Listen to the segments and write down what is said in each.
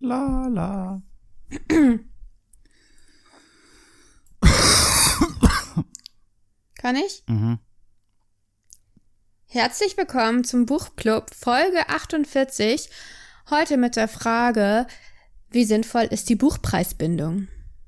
La la. Kann ich? Mhm. Herzlich willkommen zum Buchclub Folge 48. Heute mit der Frage, wie sinnvoll ist die Buchpreisbindung?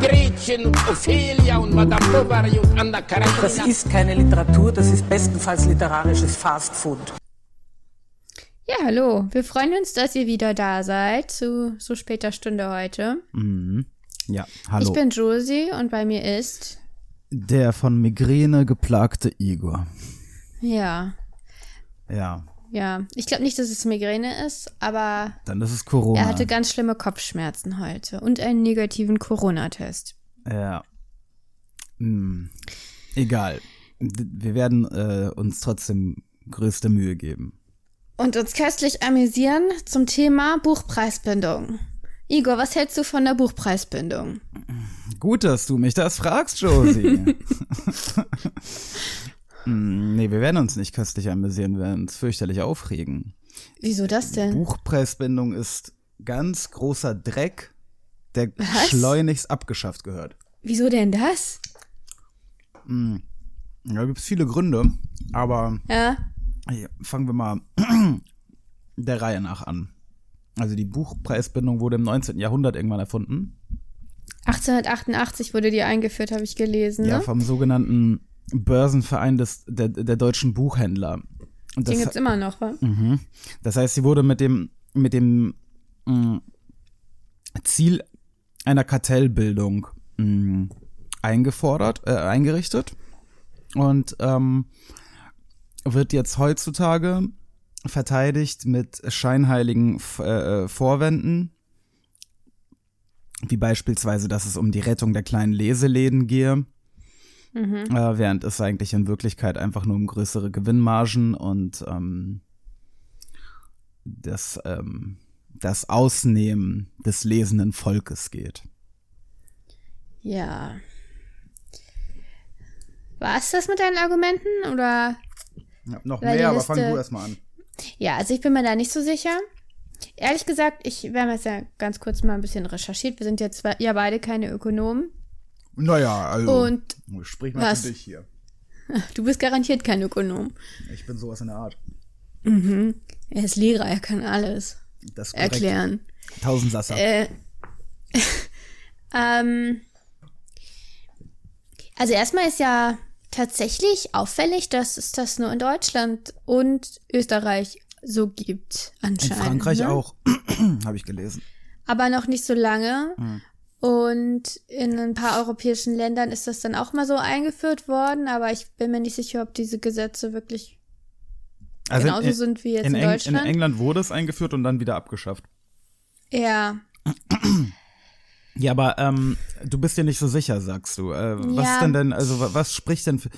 Gretchen und Ophelia und Madame Bovary und Anna Karenina. Das ist keine Literatur, das ist bestenfalls literarisches Fast Food. Ja, hallo. Wir freuen uns, dass ihr wieder da seid zu so später Stunde heute. Mhm. Ja, hallo. Ich bin Josie und bei mir ist der von Migräne geplagte Igor. ja, Ja, ja. Ich glaube nicht, dass es Migräne ist, aber dann ist es Corona. er hatte ganz schlimme Kopfschmerzen heute und einen negativen Corona-Test. Ja. Hm. Egal. Wir werden äh, uns trotzdem größte Mühe geben. Und uns köstlich amüsieren zum Thema Buchpreisbindung. Igor, was hältst du von der Buchpreisbindung? Gut, dass du mich das fragst, Josie. Hm, nee, wir werden uns nicht köstlich amüsieren, wir werden uns fürchterlich aufregen. Wieso das denn? Buchpreisbindung ist ganz großer Dreck, der Was? schleunigst abgeschafft gehört. Wieso denn das? Da gibt es viele Gründe, aber Ja, fangen wir mal der Reihe nach an. Also die Buchpreisbindung wurde im 19. Jahrhundert irgendwann erfunden. 1888 wurde die eingeführt, habe ich gelesen. Ja, Ne? vom sogenannten Börsenverein des, der, der deutschen Buchhändler. Und Den das, gibt's immer noch, wa? Mhm. das heißt, sie wurde mit dem, mit dem mh, Ziel einer Kartellbildung mh, eingefordert, äh, eingerichtet und ähm, wird jetzt heutzutage verteidigt mit scheinheiligen äh, Vorwänden, wie beispielsweise, dass es um die Rettung der kleinen Leseläden gehe, äh, während es eigentlich in Wirklichkeit einfach nur um größere Gewinnmargen und ähm, das, ähm, das Ausnehmen des lesenden Volkes geht. Ja. War es das mit deinen Argumenten? Oder? Ja, noch Weil die mehr, aber fang du erstmal an. Ja, also ich bin mir da nicht so sicher. Ehrlich gesagt, ich, wir haben jetzt ja ganz kurz mal ein bisschen recherchiert. Wir sind jetzt ja beide keine Ökonomen. Naja, also. Und sprich mal für dich hier. du bist garantiert kein Ökonom. Ich bin sowas in der Art. Er ist Lehrer, er kann alles Das korrekt. erklären. Tausend Sasser. Äh, ähm, also erstmal ist ja tatsächlich auffällig, dass es das nur in Deutschland und Österreich so gibt in anscheinend. Frankreich ne? auch, habe ich gelesen. Aber noch nicht so lange. Hm. Und in ein paar europäischen Ländern ist das dann auch mal so eingeführt worden, aber ich bin mir nicht sicher, ob diese Gesetze wirklich genauso in, sind wie jetzt in, in, Eng- Deutschland. in England wurde es eingeführt und dann wieder abgeschafft. ja, Ja, aber ähm, du bist dir nicht so sicher, sagst du. Äh, was Ja. ist denn denn, also wa- was spricht denn für,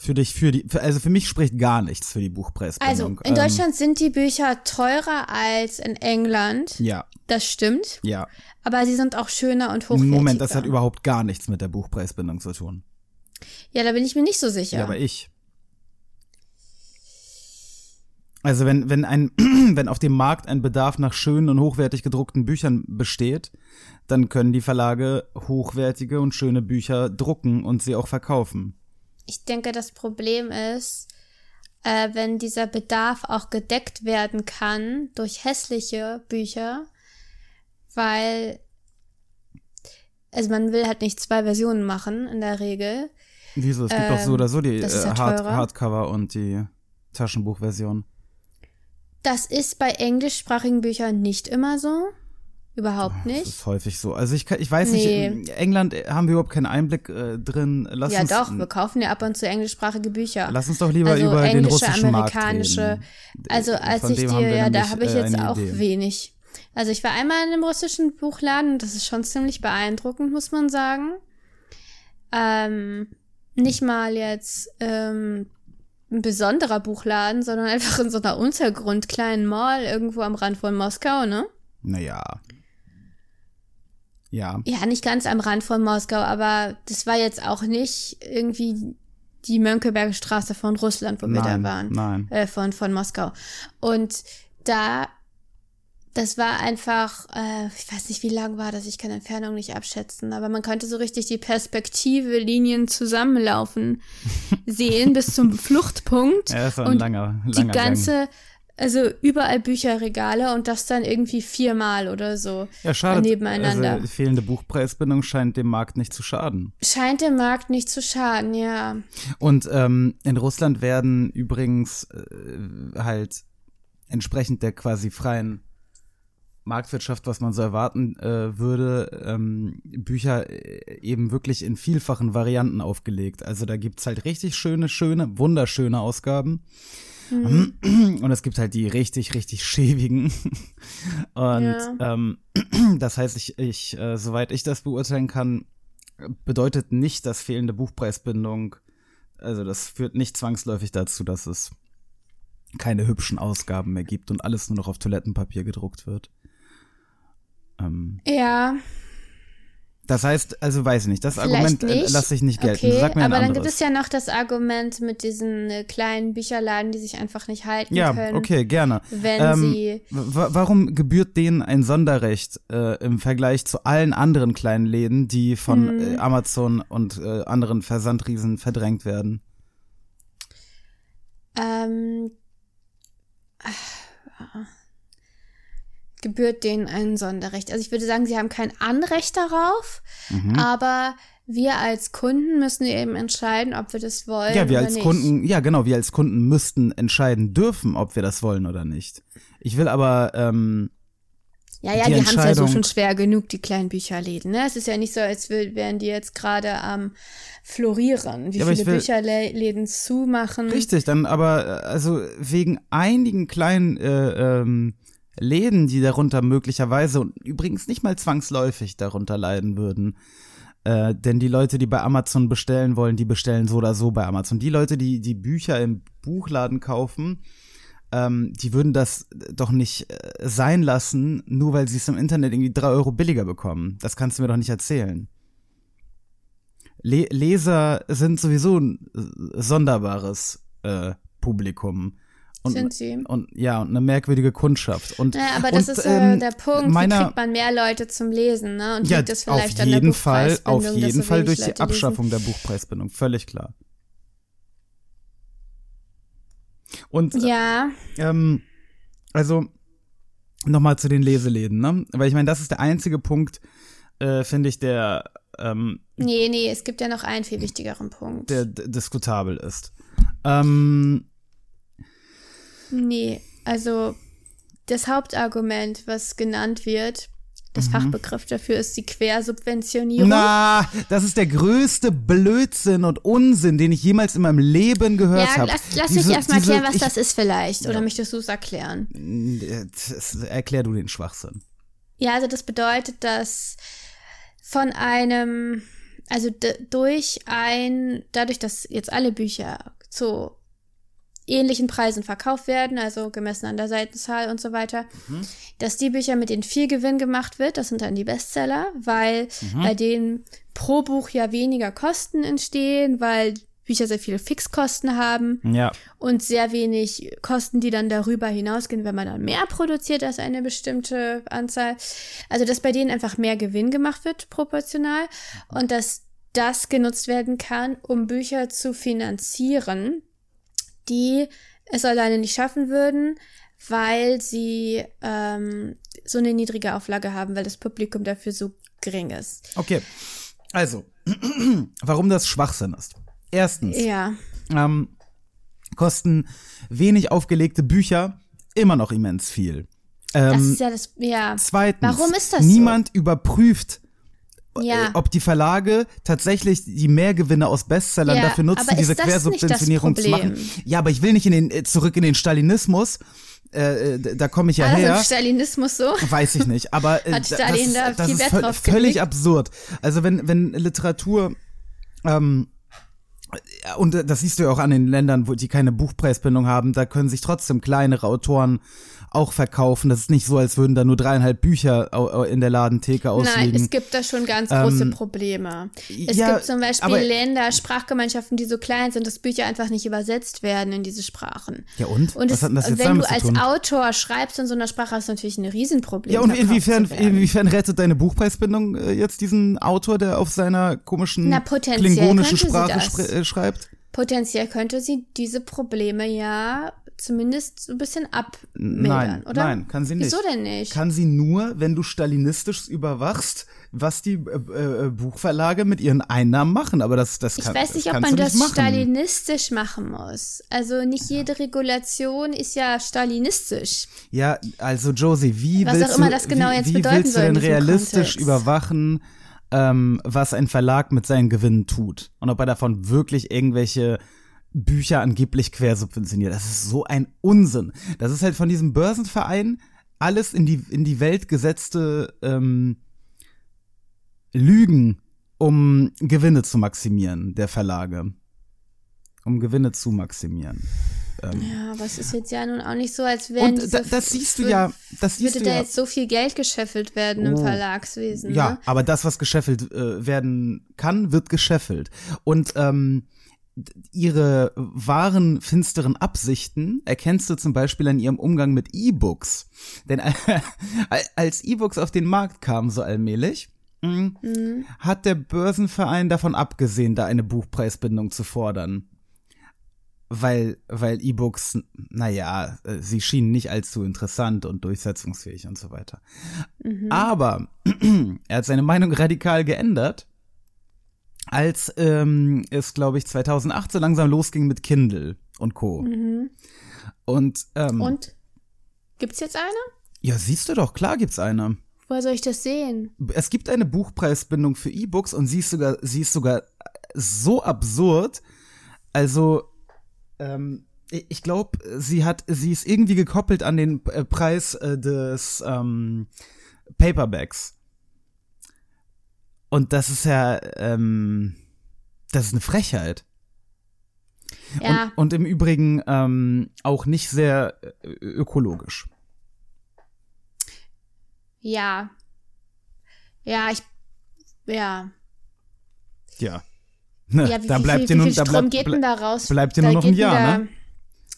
für dich für die, für, also für mich spricht gar nichts für die Buchpreisbindung. also in Ähm, Deutschland sind die Bücher teurer als in England. Ja, Das stimmt. ja. Aber sie sind auch schöner und hochwertiger. Moment, das hat überhaupt gar nichts mit der Buchpreisbindung zu tun. Ja, da bin ich mir nicht so sicher. Ja, aber ich. Also wenn, wenn ein, wenn auf dem Markt ein Bedarf nach schönen und hochwertig gedruckten Büchern besteht, dann können die Verlage hochwertige und schöne Bücher drucken und sie auch verkaufen. Ich denke, das Problem ist, äh, wenn dieser Bedarf auch gedeckt werden kann durch hässliche Bücher, weil also man will halt nicht zwei Versionen machen in der Regel. Wieso? Es gibt doch so Ähm, oder so die ist ja äh, Hard. Hardcover und die Taschenbuchversion. Das ist bei englischsprachigen Büchern nicht immer so. Überhaupt Das nicht. ist häufig so. Also ich, kann- ich weiß Nee. nicht, in England haben wir überhaupt keinen Einblick äh, drin. Lass Ja uns, doch, wir kaufen ja ab und zu englischsprachige Bücher. Lass uns doch lieber also über den englische, russischen Markt amerikanische. reden. Also als Von ich dir, ja, da habe ich äh, jetzt auch Idee. wenig. Also ich war einmal in einem russischen Buchladen und das ist schon ziemlich beeindruckend, muss man sagen. Ähm, nicht mal jetzt ähm, ein besonderer Buchladen, sondern einfach in so einer Untergrund kleinen Mall irgendwo am Rand von Moskau, ne? Naja. Ja. Ja, nicht ganz am Rand von Moskau, aber das war jetzt auch nicht irgendwie die Mönckeberger Straße von Russland, wo wir da Nein, waren. nein. Äh, von, von Moskau. Und da, das war einfach, äh, ich weiß nicht, wie lang war das, ich kann Entfernung nicht abschätzen, aber man konnte so richtig die Perspektive, Linien zusammenlaufen sehen bis zum Fluchtpunkt. Ja, das war ein Und langer, langer die Gang. Also überall Bücherregale und das dann irgendwie viermal oder so Ja, schade. nebeneinander. Also, fehlende Buchpreisbindung scheint dem Markt nicht zu schaden. Scheint dem Markt nicht zu schaden, ja. Und ähm, in Russland werden übrigens äh, halt entsprechend der quasi freien Marktwirtschaft, was man so erwarten äh, würde, ähm, Bücher äh, eben wirklich in vielfachen Varianten aufgelegt. Also da gibt's halt richtig schöne, schöne, wunderschöne Ausgaben. Und es gibt halt die richtig, richtig schäbigen. Und Ja. ähm, das heißt, ich, ich äh, soweit ich das beurteilen kann, bedeutet nicht, dass fehlende Buchpreisbindung, also das führt nicht zwangsläufig dazu, dass es keine hübschen Ausgaben mehr gibt und alles nur noch auf Toilettenpapier gedruckt wird. Ähm, Ja, das heißt, also weiß ich nicht, das vielleicht Argument äh, nicht. lasse ich nicht gelten. Okay, Sag mir ein aber dann gibt es ja noch das Argument mit diesen äh, kleinen Bücherladen, die sich einfach nicht halten ja, können. okay, gerne. Wenn Ähm, sie wa- warum gebührt denen ein Sonderrecht äh, im Vergleich zu allen anderen kleinen Läden, die von Hm. äh, Amazon und äh, anderen Versandriesen verdrängt werden? ähm, ah, gebührt denen ein Sonderrecht. Also ich würde sagen, sie haben kein Anrecht darauf, Mhm. aber wir als Kunden müssen eben entscheiden, ob wir das wollen Ja, wir als nicht. Kunden, ja genau, wir als Kunden müssten entscheiden dürfen, ob wir das wollen oder nicht. Ich will aber, ähm, Ja, ja, die die, haben es ja so schon schwer genug, die kleinen Bücherläden. Ne? Es ist ja nicht so, als wär- wären die jetzt gerade am florieren, wie Ja, viele Bücherläden zumachen. Richtig, dann aber, äh, also wegen einigen kleinen äh, ähm, Läden, die darunter möglicherweise und übrigens nicht mal zwangsläufig darunter leiden würden. Äh, denn die Leute, die bei Amazon bestellen wollen, die bestellen so oder so bei Amazon. Die Leute, die die Bücher im Buchladen kaufen, ähm, die würden das doch nicht äh, sein lassen, nur weil sie es im Internet irgendwie drei Euro billiger bekommen. Das kannst du mir doch nicht erzählen. Le Leser sind sowieso ein äh, sonderbares äh, Publikum. Und, Sind sie. Und ja, und eine merkwürdige Kundschaft. Und, Ja, aber das und, ist äh, ähm, der Punkt, meiner- wie kriegt man mehr Leute zum Lesen, ne? Und ja, liegt es auf vielleicht an der jeden Fall, auf jeden so Fall durch die Leute Abschaffung der Buchpreisbindung, völlig klar. Und Lesen. Ja, ähm, also nochmal zu den Leseläden, ne? Weil ich meine, das ist der einzige Punkt, äh, finde ich, der, ähm, nee, nee, es gibt ja noch einen viel wichtigeren Punkt. der diskutabel ist. Ähm, Nee, also das Hauptargument, was genannt wird, das Fachbegriff dafür ist die Quersubventionierung. Mhm. na, das ist der größte Blödsinn und Unsinn, den ich jemals in meinem Leben gehört ja, habe. lass, lass Diese- mich erstmal erklären, was ich- das ist vielleicht. Oder möchtest du es erklären? Erklär du den Schwachsinn. Ja, also das bedeutet, dass von einem, also durch ein, dadurch, dass jetzt alle Bücher zu ähnlichen Preisen verkauft werden, also gemessen an der Seitenzahl und so weiter, dass die Bücher, mit denen viel Gewinn gemacht wird, das sind dann die Bestseller, weil bei denen pro Buch ja weniger Kosten entstehen, weil Bücher sehr viele Fixkosten haben Ja. und sehr wenig Kosten, die dann darüber hinausgehen, wenn man dann mehr produziert als eine bestimmte Anzahl. Also, dass bei denen einfach mehr Gewinn gemacht wird, proportional, und dass das genutzt werden kann, um Bücher zu finanzieren, die es alleine nicht schaffen würden, weil sie ähm, so eine niedrige Auflage haben, weil das Publikum dafür so gering ist. Okay. Also, warum das Schwachsinn ist. Erstens, Ja, ähm, kosten wenig aufgelegte Bücher immer noch immens viel. das Ähm, ist ja das, ja. zweitens, Warum ist das so? niemand überprüft, Ja. äh, ob die Verlage tatsächlich die Mehrgewinne aus Bestsellern Ja, dafür nutzen, ist diese Quersubventionierung zu machen. Ja, aber ich will nicht in den, äh, zurück in den Stalinismus, äh, äh, da komme ich ja das her. im Stalinismus so? Weiß ich nicht, aber äh, Hat Stalin das, da das viel ist Wert drauf völlig gelegt? absurd. Also wenn, wenn Literatur ähm, und das siehst du ja auch an den Ländern, wo die keine Buchpreisbindung haben, da können sich trotzdem kleinere Autoren auch verkaufen. Das ist nicht so, als würden da nur dreieinhalb Bücher in der Ladentheke ausliegen. Nein, es gibt da schon ganz große Ähm, Probleme. Es ja, gibt zum Beispiel aber- Länder, Sprachgemeinschaften, die so klein sind, dass Bücher einfach nicht übersetzt werden in diese Sprachen. ja und? Und Was es, hat denn das jetzt wenn du als? Autor schreibst in so einer Sprache, hast du natürlich ein Riesenproblem. Ja, und inwiefern, inwiefern rettet deine Buchpreisbindung äh, jetzt diesen Autor, der auf seiner komischen Na, klingonischen Sprache spre- äh, schreibt? Potenziell könnte sie diese Probleme ja zumindest so ein bisschen abmildern, Nein, oder? nein, kann sie nicht. Wieso denn nicht? Kann sie nur, wenn du stalinistisch überwachst, was die äh, äh, Buchverlage mit ihren Einnahmen machen. Aber das, das ich kann, weiß nicht, ob man das machen. stalinistisch machen muss. Also nicht jede Regulation ist ja stalinistisch. Ja, also Josie, wie Was auch willst immer du, das genau wie, jetzt wie bedeuten willst du soll denn realistisch Kontext? überwachen, ähm, was ein Verlag mit seinen Gewinnen tut und ob er davon wirklich irgendwelche Bücher angeblich quersubventioniert. Das ist so ein Unsinn. Das ist halt von diesem Börsenverein alles in die in die Welt gesetzte ähm, Lügen, um Gewinne zu maximieren der Verlage, um Gewinne zu maximieren. Ja, aber es ist jetzt ja nun auch nicht so, als wären Und da, das siehst du ja, das siehst würde du da ja. jetzt so viel Geld gescheffelt werden im Oh. Verlagswesen. Ja, Ne? aber das, was gescheffelt äh, werden kann, wird gescheffelt. Und ähm, ihre wahren, finsteren Absichten erkennst du zum Beispiel an ihrem Umgang mit E-Books. Denn als E-Books auf den Markt kamen, so allmählich, mh, hat der Börsenverein davon abgesehen, da eine Buchpreisbindung zu fordern. Weil, weil E-Books, naja, äh, sie schienen nicht allzu interessant und durchsetzungsfähig und so weiter. Aber er hat seine Meinung radikal geändert, als ähm, es, glaube ich, 2008 so langsam losging mit Kindle und Co. Und, ähm, Und? Gibt's jetzt eine? ja, siehst du doch, klar gibt's eine. Woher soll ich das sehen? Es gibt eine Buchpreisbindung für E-Books und sie ist sogar, sie ist sogar so absurd. Also, ähm, ich glaube, sie hat, sie ist irgendwie gekoppelt an den äh, Preis äh, des ähm, Paperbacks. Und das ist ja, ähm, das ist eine Frechheit. Ja, Und, und im Übrigen ähm, auch nicht sehr äh, ökologisch. ja. Ja, ich. Ja. Ja. Ne, Ja, wie, da wie, bleibt wie, dir wie nur, viel da Strom bleibt, geht denn da raus? bleibt dir Da nur noch ein Jahr, da, ne?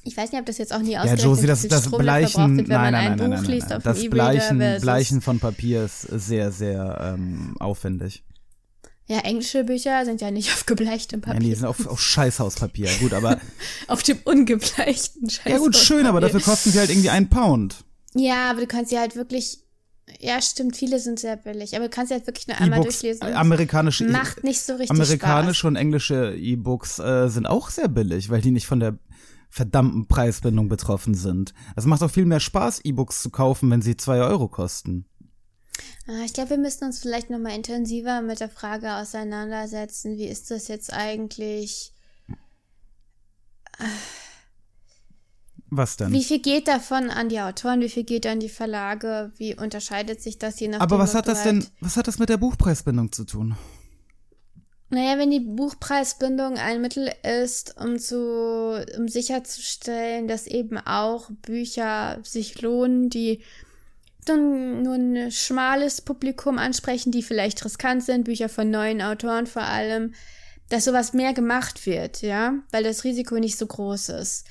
Ich weiß nicht, ob das jetzt auch nie Ja, ausgerechnet Josie, wie das, das Strom Bleichen, wird, wenn nein, man nein, ein nein, Buch nein, liest nein, auf das Bleichen, Bleichen von Papier ist sehr, sehr ähm, aufwendig. Ja, englische Bücher sind ja nicht auf gebleichtem Ja, Papier. die sind auf, auf Scheißhauspapier. Gut, aber auf dem ungebleichten Scheiß. ja gut, schön, aber dafür kosten sie halt irgendwie einen Pound. Ja, aber du kannst sie halt wirklich. Ja, stimmt, viele sind sehr billig. Aber du kannst sie halt wirklich nur einmal durchlesen. amerikanische, E- Macht nicht so richtig amerikanische und englische E-Books äh, sind auch sehr billig, weil die nicht von der verdammten Preisbindung betroffen sind. Es macht auch viel mehr Spaß, E-Books zu kaufen, wenn sie zwei Euro kosten. Ah, Ich glaube, wir müssen uns vielleicht noch mal intensiver mit der Frage auseinandersetzen, wie ist das jetzt eigentlich? Was denn? Wie viel geht davon an die Autoren, wie viel geht an die Verlage? Wie unterscheidet sich das je nachdem? aber was hat das denn, halt- was hat das mit der Buchpreisbindung zu tun? Naja, wenn die Buchpreisbindung ein Mittel ist, um zu, um sicherzustellen, dass eben auch Bücher sich lohnen, die dann nur ein schmales Publikum ansprechen, die vielleicht riskant sind, Bücher von neuen Autoren vor allem, dass sowas mehr gemacht wird, ja, weil das Risiko nicht so groß ist.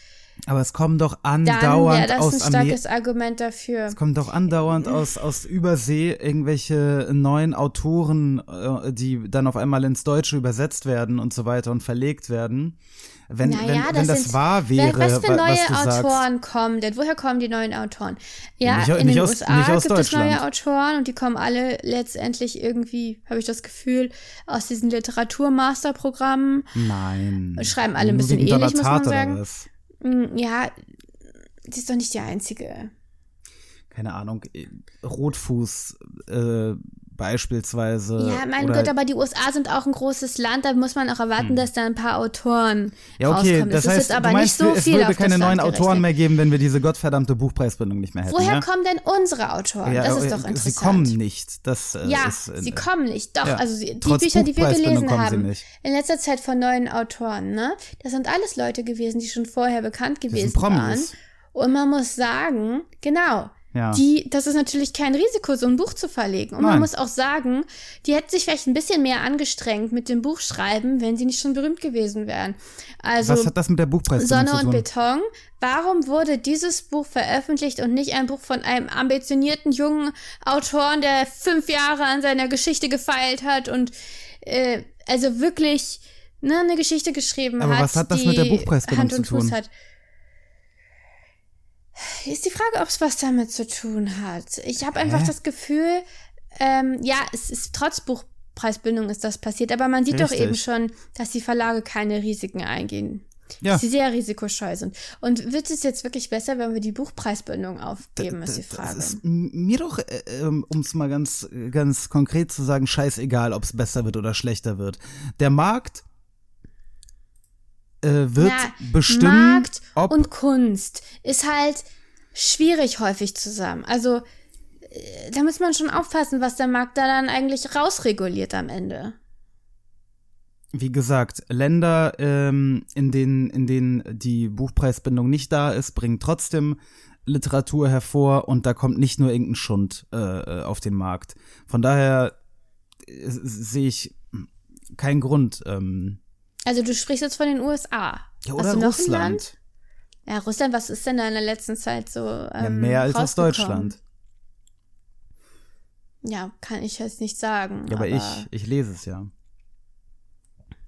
Aber es kommen doch Dann wäre andauernd das ein aus Amerika. starkes Argument dafür. Es kommen doch andauernd aus, aus Übersee irgendwelche neuen Autoren, äh, die dann auf einmal ins Deutsche übersetzt werden und so weiter und verlegt werden. Wenn, Naja, wenn, wenn das sind- wahr wäre, was für neue was du sagst. Autoren kommen denn? Woher kommen die neuen Autoren? Ja, Nicht- in nicht den aus- USA gibt es neue. Autoren und die kommen alle letztendlich irgendwie, habe ich das Gefühl, aus diesen Literaturmasterprogrammen. Nein. Schreiben alle ein bisschen ähnlich, muss man sagen. was? Hm, Ja, sie ist doch nicht die einzige. Keine Ahnung. äh, Rotfuß, äh, beispielsweise. Ja, mein oder, Gott, aber die USA sind auch ein großes Land, da muss man auch erwarten, dass da ein paar Autoren Hm. Ja, okay, rauskommen. das es heißt, ist aber meinst, nicht so es viel würde auf keine das neuen Land Autoren gerechnet. mehr geben, wenn wir diese gottverdammte Buchpreisbindung nicht mehr hätten. Woher ja? kommen denn unsere Autoren? ja, das ist äh, doch interessant. Sie kommen nicht. Das äh, Ja, ist, äh, sie kommen nicht. Doch, also die Trotz Bücher, die wir gelesen haben, in letzter Zeit von neuen Autoren, ne? Das sind alles Leute gewesen, die schon vorher bekannt gewesen waren. Und man muss sagen, genau, Ja. die, das ist natürlich kein Risiko, so ein Buch zu verlegen. Und Nein. man muss auch sagen, die hätten sich vielleicht ein bisschen mehr angestrengt mit dem Buchschreiben, wenn sie nicht schon berühmt gewesen wären. Also Was hat das mit der Buchpreisbindung Sonne zu und? Beton. Warum wurde dieses Buch veröffentlicht und nicht ein Buch von einem ambitionierten jungen Autoren, der fünf Jahre an seiner Geschichte gefeilt hat und äh, also wirklich ne, eine Geschichte geschrieben Aber hat, was hat das die mit der Buchpreisbindung Hand zu und Fuß tun? hat? Ist die Frage, ob es was damit zu tun hat. Ich habe einfach das Gefühl, ähm, ja, es ist trotz Buchpreisbindung ist das passiert, aber man sieht doch Richtig. eben schon, dass die Verlage keine Risiken eingehen. Ja. Dass sie sehr risikoscheu sind. Und wird es jetzt wirklich besser, wenn wir die Buchpreisbindung aufgeben, ist die Frage. Das ist mir doch, äh, um es mal ganz, ganz konkret zu sagen, scheißegal, ob es besser wird oder schlechter wird. Der Markt äh, wird Ja, bestimmen, Markt ob und Kunst ist halt schwierig häufig zusammen. Also äh, da muss man schon aufpassen, was der Markt da dann eigentlich rausreguliert am Ende. wie gesagt, Länder, ähm, in denen, in denen die Buchpreisbindung nicht da ist, bringen trotzdem Literatur hervor und da kommt nicht nur irgendein Schund äh, äh, auf den Markt. Von daher äh, sehe ich keinen Grund. Ähm, Also du sprichst jetzt von den USA. ja, Hast oder Russland. Land? Ja, Russland, was ist denn da in der letzten Zeit so? Ähm, Ja, mehr als aus? Deutschland. Ja, kann ich jetzt nicht sagen. Ja, aber, ich, ich lese es ja.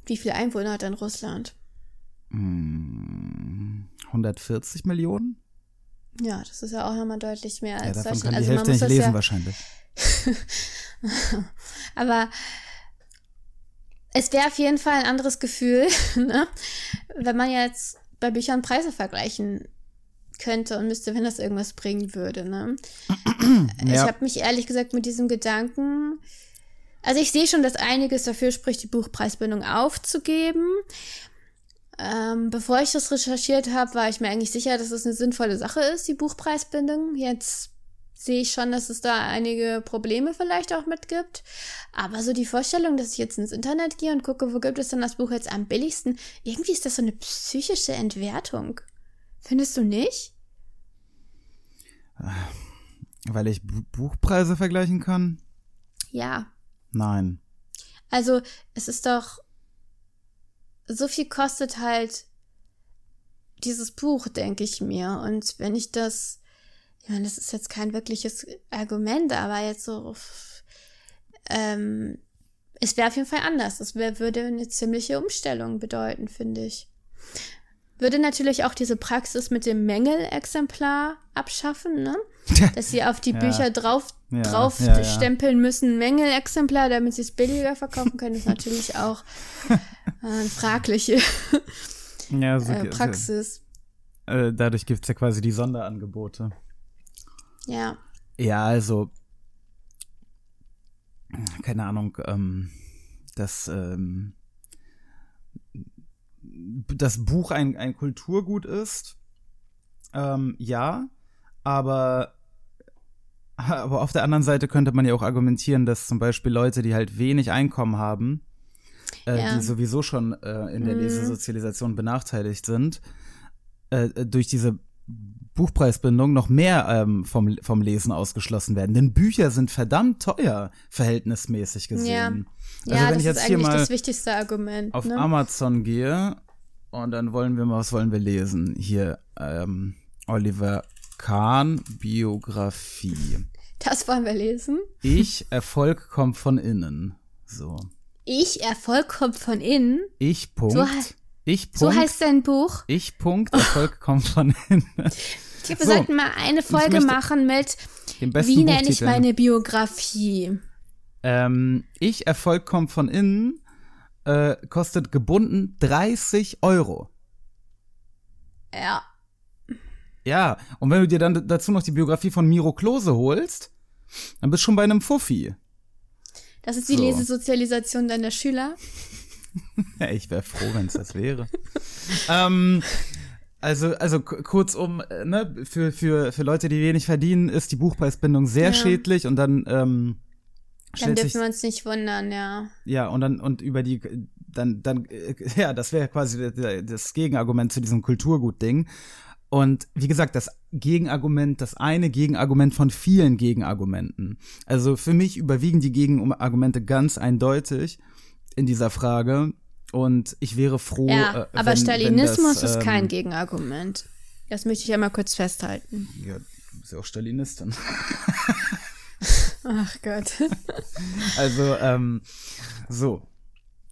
Wie viele Einwohner hat denn Russland? Hm, 140 Millionen? Ja, das ist ja auch nochmal deutlich mehr Ja, als davon Deutschland. kann die also man Hälfte muss nicht lesen ja, wahrscheinlich. Aber es wäre auf jeden Fall ein anderes Gefühl, ne? wenn man jetzt bei Büchern Preise vergleichen könnte und müsste, wenn das irgendwas bringen würde. Ne? Ich Ja. habe mich ehrlich gesagt mit diesem Gedanken, also ich sehe schon, dass einiges dafür spricht, die Buchpreisbindung aufzugeben. Ähm, bevor ich das recherchiert habe, war ich mir eigentlich sicher, dass es eine sinnvolle Sache ist, die Buchpreisbindung. Jetzt sehe ich schon, dass es da einige Probleme vielleicht auch mit gibt. Aber so die Vorstellung, dass ich jetzt ins Internet gehe und gucke, wo gibt es denn das Buch jetzt am billigsten, irgendwie ist das so eine psychische Entwertung. Findest du nicht? Weil ich Bu- Buchpreise vergleichen kann? Ja. Nein. Also, es ist doch. So viel kostet halt dieses Buch, denke ich mir. Und wenn ich das. Ich meine, das ist jetzt kein wirkliches Argument, aber jetzt so. Ähm, es wäre auf jeden Fall anders. Es wär, würde eine ziemliche Umstellung bedeuten, finde ich. Würde natürlich auch diese Praxis mit dem Mängelexemplar abschaffen, ne? Dass sie auf die Ja. Bücher drauf, Ja, drauf ja, stempeln müssen, Mängelexemplar, damit sie es billiger verkaufen können, ist natürlich auch äh, eine fragliche so, äh, Praxis. Äh, dadurch gibt es ja quasi die Sonderangebote. Ja. Ja, also, keine Ahnung, ähm, das, ähm, das Buch ein, ein Kulturgut ist, ähm, ja, aber, aber auf der anderen Seite könnte man ja auch argumentieren, dass zum Beispiel Leute, die halt wenig Einkommen haben, äh, Ja. die sowieso schon äh, in der Mhm. Lesesozialisation benachteiligt sind, äh, durch diese Buchpreisbindung noch mehr ähm, vom, vom Lesen ausgeschlossen werden. Denn Bücher sind verdammt teuer, verhältnismäßig gesehen. Ja, Also wenn das ich jetzt ist hier eigentlich mal das wichtigste Argument. auf ne? Amazon gehe und dann wollen wir mal, was wollen wir lesen? Hier, ähm, Oliver Kahn, Biografie. Das wollen wir lesen. Ich, Erfolg kommt von innen. So. Ich, Erfolg kommt von innen. Ich, Punkt. So ich, So Punkt. heißt dein Buch. ich, Punkt. Erfolg kommt von innen. Ich glaube, wir So. sollten mal eine Folge machen mit Wie nenne ich meine Biografie? Ähm, ich, Erfolg kommt von innen, äh, kostet gebunden 30 Euro. Ja. Ja, und wenn du dir dann dazu noch die Biografie von Miro Klose holst, dann bist du schon bei einem Fuffi. Das ist die So. Lesesozialisation deiner Schüler. Ich wäre froh, wenn es das wäre. ähm, also, also kurzum, äh, ne, für, für, für Leute, die wenig verdienen, ist die Buchpreisbindung sehr Ja. schädlich und dann ähm, Dann dürfen wir uns nicht wundern, ja. ja und dann und über die dann dann äh, ja, das wäre quasi das Gegenargument zu diesem Kulturgut-Ding. Und wie gesagt, das Gegenargument, das eine Gegenargument von vielen Gegenargumenten. Also für mich überwiegen die Gegenargumente ganz eindeutig in dieser Frage. Und ich wäre froh. Ja, äh, aber wenn, Stalinismus wenn das, ist kein ähm, Gegenargument. Das möchte ich einmal kurz festhalten. Ja, du bist ja auch Stalinistin. Ach Gott. Also, ähm, so.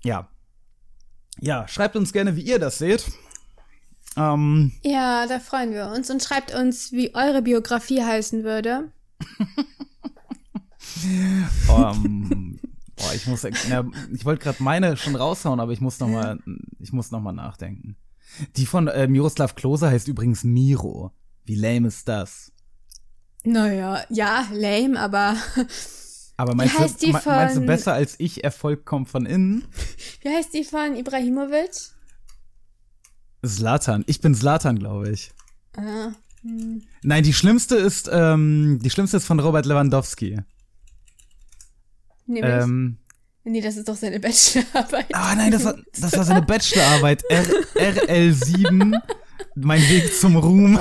Ja. Ja, schreibt uns gerne, wie ihr das seht. Ähm, Ja, da freuen wir uns. Und schreibt uns, wie eure Biografie heißen würde. ähm, boah, ich muss, ja, ich wollte gerade meine schon raushauen, aber ich muss noch mal, ich muss noch mal nachdenken. Die von äh, Miroslav Klose heißt übrigens Miro. Wie lame ist das? Naja, ja, lame, aber Aber meinst, heißt du, die me- meinst du von- besser als ich, Erfolg kommt von innen? wie heißt die von Ibrahimovic? Zlatan. Ich bin Zlatan, glaube ich. Ah, Nein, die schlimmste ist, ähm, die schlimmste ist von Robert Lewandowski. Nämlich. Ähm, nee, das ist doch seine Bachelorarbeit. ah nein, das war, das war seine Bachelorarbeit. R RL7, mein Weg zum Ruhm.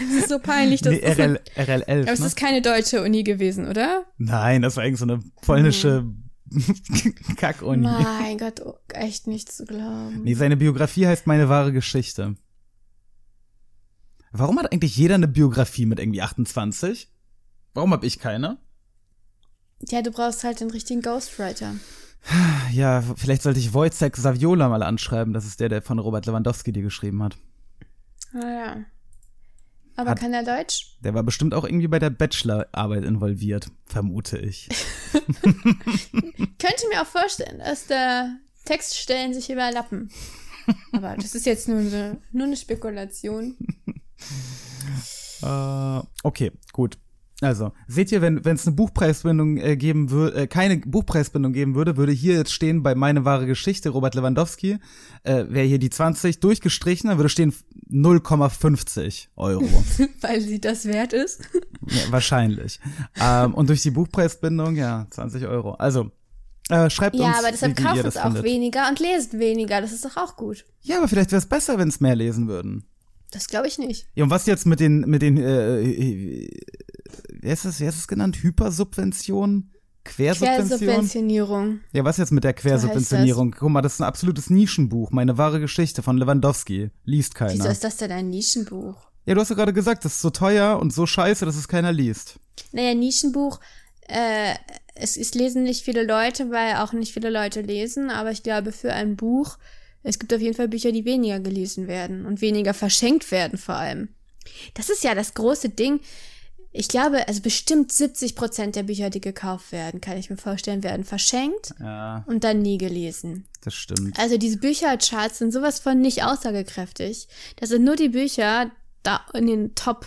Das ist so peinlich. Das Nee, ist RL, eine, RL11. aber es Ne? ist keine deutsche Uni gewesen, oder? Nein, das war eigentlich so eine polnische Kackuni. Mein Gott, oh, echt nicht zu glauben. Nee, seine Biografie heißt Meine wahre Geschichte. Warum hat eigentlich jeder eine Biografie mit irgendwie 28? Warum hab ich keine? Ja, du brauchst halt den richtigen Ghostwriter. Ja, vielleicht sollte ich Wojciech Saviola mal anschreiben. Das ist der, der von Robert Lewandowski die geschrieben hat. Ah ja. Aber Hat- kann er Deutsch? Der war bestimmt auch irgendwie bei der Bachelorarbeit involviert, vermute ich. Könnte mir auch vorstellen, dass da Textstellen sich überlappen. Aber das ist jetzt nur eine, nur eine Spekulation. Äh, okay, gut. Also, seht ihr, wenn es eine Buchpreisbindung äh, geben würde, äh, keine Buchpreisbindung geben würde, würde hier jetzt stehen bei Meine wahre Geschichte, Robert Lewandowski, äh, wäre hier die 20 durchgestrichen, dann würde stehen 0,50 Euro. Weil sie das wert ist. ja, wahrscheinlich. ähm, und durch die Buchpreisbindung, ja, 20 Euro. Also, äh, schreibt uns, Ja, aber deshalb kauft es auch findet. weniger und lest weniger. Das ist doch auch gut. Ja, aber vielleicht wäre es besser, wenn es mehr lesen würden. Das glaube ich nicht. Ja, und was jetzt mit den, mit den, äh, äh, wie heißt das, wie heißt das genannt? Hypersubvention? Quersubvention? Quersubventionierung. Ja, was jetzt mit der Quersubventionierung? Guck mal, das ist ein absolutes Nischenbuch. Meine wahre Geschichte von Lewandowski. Liest keiner. Wieso ist das denn ein Nischenbuch? ja, du hast ja gerade gesagt, das ist so teuer und so scheiße, dass es keiner liest. Naja, Nischenbuch, äh, es, es lesen nicht viele Leute, weil auch nicht viele Leute lesen, aber ich glaube, für ein Buch, es gibt auf jeden Fall Bücher, die weniger gelesen werden und weniger verschenkt werden vor allem. Das ist ja das große Ding. Ich glaube, also bestimmt 70 Prozent der Bücher, die gekauft werden, kann ich mir vorstellen, werden verschenkt Ja, und dann nie gelesen. das stimmt. Also diese Büchercharts sind sowas von nicht aussagekräftig. Das sind nur die Bücher da in den Top,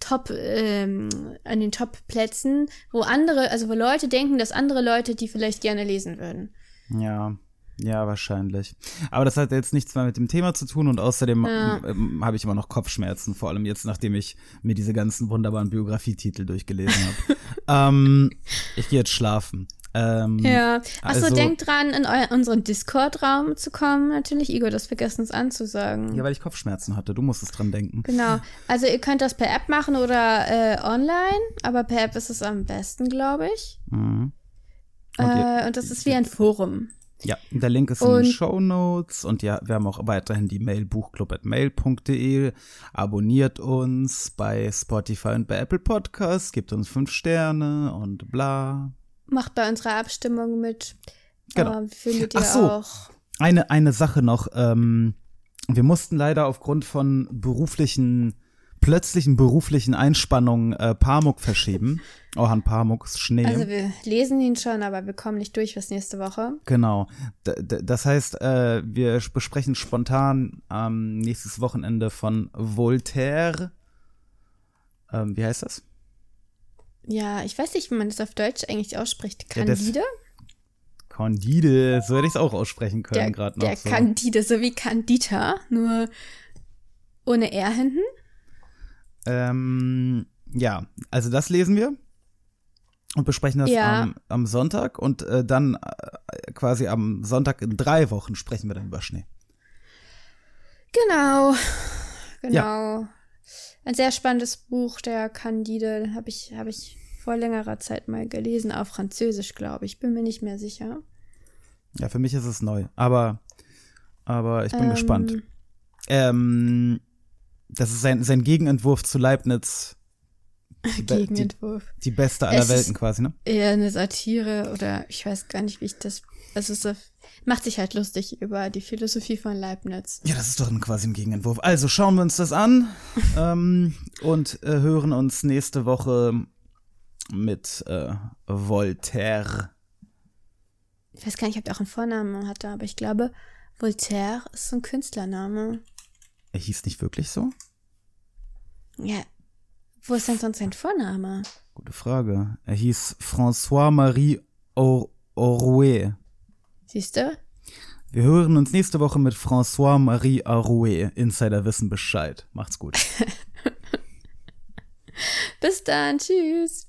Top, ähm, an den Top-Plätzen, wo andere, also wo Leute denken, dass andere Leute die vielleicht gerne lesen würden. Ja, ja, wahrscheinlich. Aber das hat jetzt nichts mehr mit dem Thema zu tun und außerdem Ja. ähm, habe ich immer noch Kopfschmerzen, vor allem jetzt, nachdem ich mir diese ganzen wunderbaren Biografietitel durchgelesen habe. ähm, ich gehe jetzt schlafen. Ähm, Ja. Achso, also- denkt dran, in unseren Discord-Raum zu kommen. Natürlich, Igor, das vergessen es anzusagen. Ja, weil ich Kopfschmerzen hatte. Du musstest dran denken. Genau. Also ihr könnt das per App machen oder äh, online, aber per App ist es am besten, glaube ich. Mhm. Und ihr- Äh, und das ist wie ein Forum. Ja, der Link ist in den Und- Show Notes und ja, wir haben auch weiterhin die Mail buchclub.mail.de. Abonniert uns bei Spotify und bei Apple Podcasts, gebt uns fünf Sterne und bla. Macht bei unserer Abstimmung mit. Genau. Äh, findet ihr Ach so. auch. Eine, eine Sache noch. Ähm, wir mussten leider aufgrund von beruflichen, plötzlichen beruflichen Einspannungen äh, Pamuk verschieben. Orhan Pamuks Schnee. Also wir lesen ihn schon, aber wir kommen nicht durch bis nächste Woche. Genau. D das heißt, äh, wir besprechen spontan am nächstes Wochenende von Voltaire. Ähm, wie heißt das? ja, ich weiß nicht, wie man das auf Deutsch eigentlich ausspricht. Ja, Candide? Candide, so hätte ich es auch aussprechen können, gerade noch. der so. Candide, so wie Candida, nur ohne R hinten. Ähm, ja, also das lesen wir und besprechen das Ja. am, am Sonntag und äh, dann äh, quasi am Sonntag in drei Wochen sprechen wir dann über Schnee. Genau, genau. Ein sehr spannendes Buch, der Candide, habe ich, habe ich vor längerer Zeit mal gelesen, auf Französisch, glaube ich. Bin mir nicht mehr sicher. Ja, für mich ist es neu, aber, aber ich bin Ähm, gespannt. Ähm, das ist sein, sein Gegenentwurf zu Leibniz. Die, be- die, Gegenentwurf. die beste aller Es Welten quasi, ne? Eher eine Satire oder ich weiß gar nicht, wie ich das. Also es macht sich halt lustig über die Philosophie von Leibniz. Ja, das ist doch ein, quasi ein Gegenentwurf. Also schauen wir uns das an ähm, und äh, hören uns nächste Woche mit äh, Voltaire. Ich weiß gar nicht, ob der auch einen Vornamen hatte, aber ich glaube, Voltaire ist so ein Künstlername. Er hieß nicht wirklich so? Ja. Wo ist denn sonst sein Vorname? Gute Frage. Er hieß François-Marie Or Orouet. Siehst du? Wir hören uns nächste Woche mit François-Marie Arouet. Insider wissen Bescheid. Macht's gut. Bis dann. Tschüss.